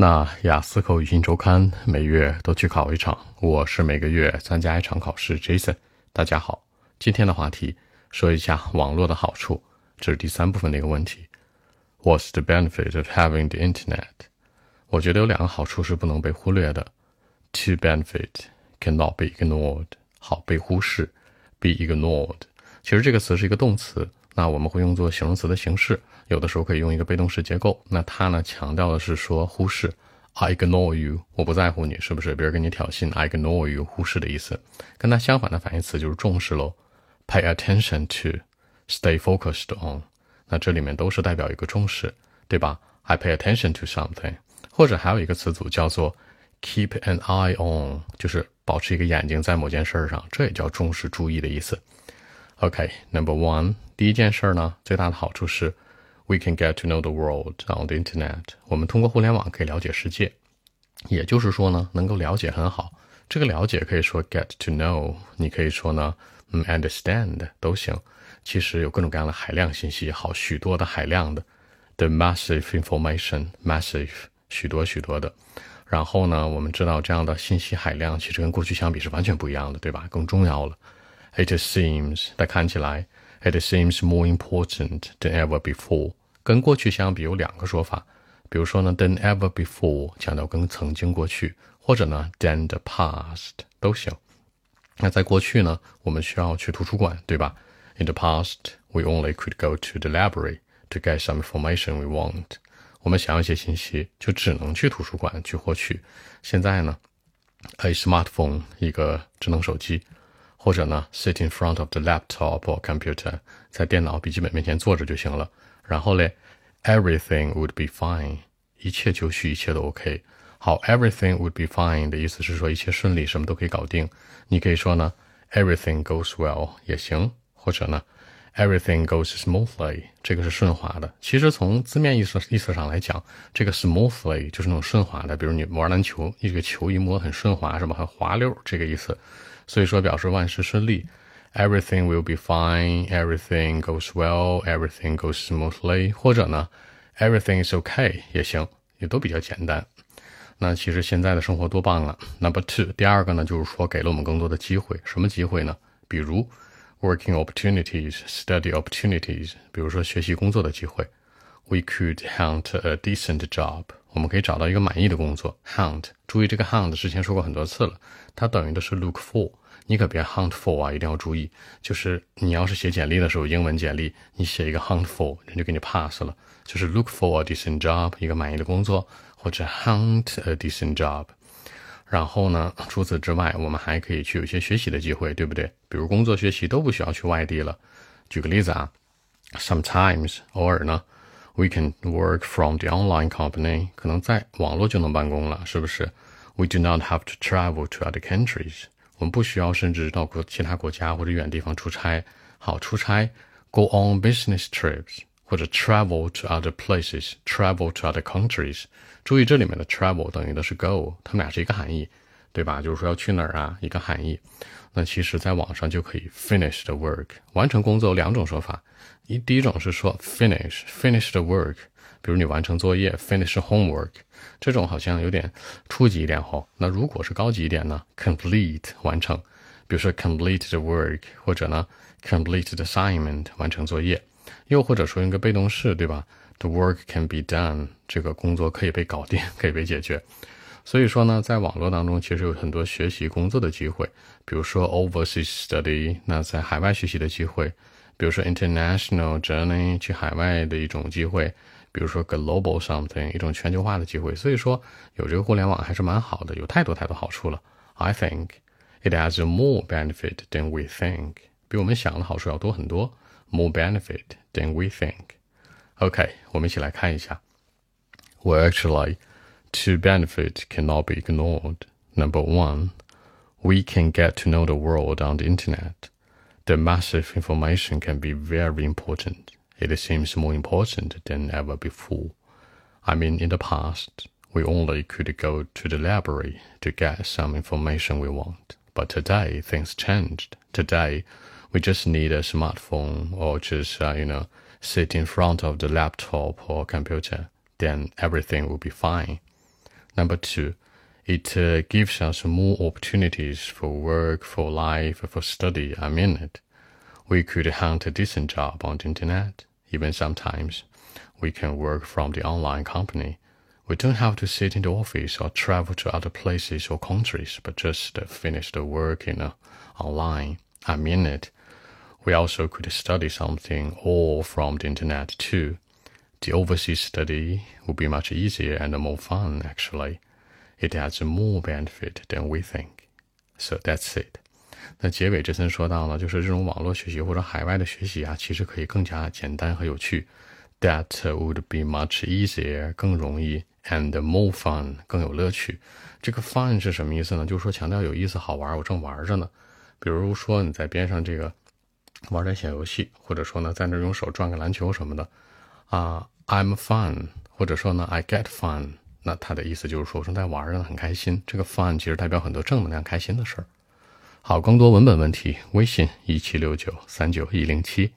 那雅思口语新周刊每月都去考一场，我是每个月参加一场考试。Jason，大家好，今天的话题说一下网络的好处，这是第三部分的一个问题。What's the benefit of having the internet？我觉得有两个好处是不能被忽略的。To benefit cannot be ignored，好被忽视，be ignored。其实这个词是一个动词，那我们会用作形容词的形式。有的时候可以用一个被动式结构，那它呢强调的是说忽视，I ignore you，我不在乎你，是不是？别人跟你挑衅，I ignore you，忽视的意思。跟它相反的反义词就是重视喽，pay attention to，stay focused on。那这里面都是代表一个重视，对吧？I pay attention to something，或者还有一个词组叫做 keep an eye on，就是保持一个眼睛在某件事上，这也叫重视、注意的意思。OK，Number one，第一件事呢，最大的好处是。We can get to know the world on the internet。我们通过互联网可以了解世界，也就是说呢，能够了解很好。这个了解可以说 get to know，你可以说呢，嗯，understand 都行。其实有各种各样的海量信息，好许多的海量的，the massive information，massive 许多许多的。然后呢，我们知道这样的信息海量，其实跟过去相比是完全不一样的，对吧？更重要了。It seems，它看起来，it seems more important than ever before。跟过去相比，有两个说法，比如说呢，than ever before 强调跟曾经过去，或者呢，than the past 都行。那在过去呢，我们需要去图书馆，对吧？In the past, we only could go to the library to get some information we want。我们想要一些信息，就只能去图书馆去获取。现在呢，a smartphone 一个智能手机，或者呢，sit in front of the laptop or computer 在电脑笔记本面前坐着就行了。然后嘞，everything would be fine，一切就绪，一切都 OK。好，everything would be fine 的意思是说一切顺利，什么都可以搞定。你可以说呢，everything goes well 也行，或者呢，everything goes smoothly，这个是顺滑的。其实从字面意思意思上来讲，这个 smoothly 就是那种顺滑的，比如你玩篮球，一个球一摸很顺滑，是吧？很滑溜这个意思。所以说表示万事顺利。Everything will be fine. Everything goes well. Everything goes smoothly. 或者呢，Everything is okay 也行，也都比较简单。那其实现在的生活多棒啊！Number two，第二个呢，就是说给了我们更多的机会。什么机会呢？比如 working opportunities, study opportunities，比如说学习工作的机会。We could hunt a decent job，我们可以找到一个满意的工作。Hunt，注意这个 hunt 之前说过很多次了，它等于的是 look for。你可别 hunt for 啊，一定要注意。就是你要是写简历的时候，英文简历你写一个 hunt for，人就给你 pass 了。就是 look for a decent job，一个满意的工作，或者 hunt a decent job。 然后呢，除此之外，我们还可以去有一些学习的机会，对不对？比如工作、学习都不需要去外地了。举个例子啊，sometimes 偶尔呢，we can work from the online company，可能在网络就能办公了，是不是？We do not have to travel to other countries。我们不需要甚至到国其他国家或者远地方出差。好，出差，go on business trips，或者 travel to other places，travel to other countries。注意这里面的 travel 等于的是 go，它们俩是一个含义，对吧？就是说要去哪儿啊，一个含义。那其实在网上就可以 finish the work，完成工作有两种说法。一第一种是说 finish，finish the work。比如你完成作业，finish homework，这种好像有点初级一点吼。那如果是高级一点呢？complete 完成，比如说 complete the work，或者呢 complete the assignment 完成作业，又或者说用个被动式，对吧？The work can be done，这个工作可以被搞定，可以被解决。所以说呢，在网络当中其实有很多学习工作的机会，比如说 overseas study，那在海外学习的机会，比如说 international journey 去海外的一种机会。比如说 global something 一种全球化的机会，所以说有这个互联网还是蛮好的，有太多太多好处了。I think it has more benefit than we think，比我们想的好处要多很多。More benefit than we think。OK，我们一起来看一下。Well, actually, to benefit cannot be ignored. Number one, we can get to know the world on the internet. The massive information can be very important. it seems more important than ever before. I mean, in the past, we only could go to the library to get some information we want. But today, things changed. Today, we just need a smartphone or just, uh, you know, sit in front of the laptop or computer. Then everything will be fine. Number two, it uh, gives us more opportunities for work, for life, for study. I mean it. We could hunt a decent job on the internet. Even sometimes, we can work from the online company. We don't have to sit in the office or travel to other places or countries, but just uh, finish the work in uh, online. I mean it. We also could study something all from the internet too. The overseas study would be much easier and more fun actually. It has more benefit than we think. So that's it. 那结尾这森说到呢，就是这种网络学习或者海外的学习啊，其实可以更加简单和有趣。That would be much easier，更容易，and more fun，更有乐趣。这个 fun 是什么意思呢？就是说强调有意思、好玩，我正玩着呢。比如说你在边上这个 玩点小游戏，或者说呢在那用手转个篮球什么的啊，I'm fun，或者说呢 I get fun。那他的意思就是说，我正在玩呢，很开心。这个 fun 其实代表很多正能量、开心的事儿。好，更多文本问题，微信一七六九三九一零七。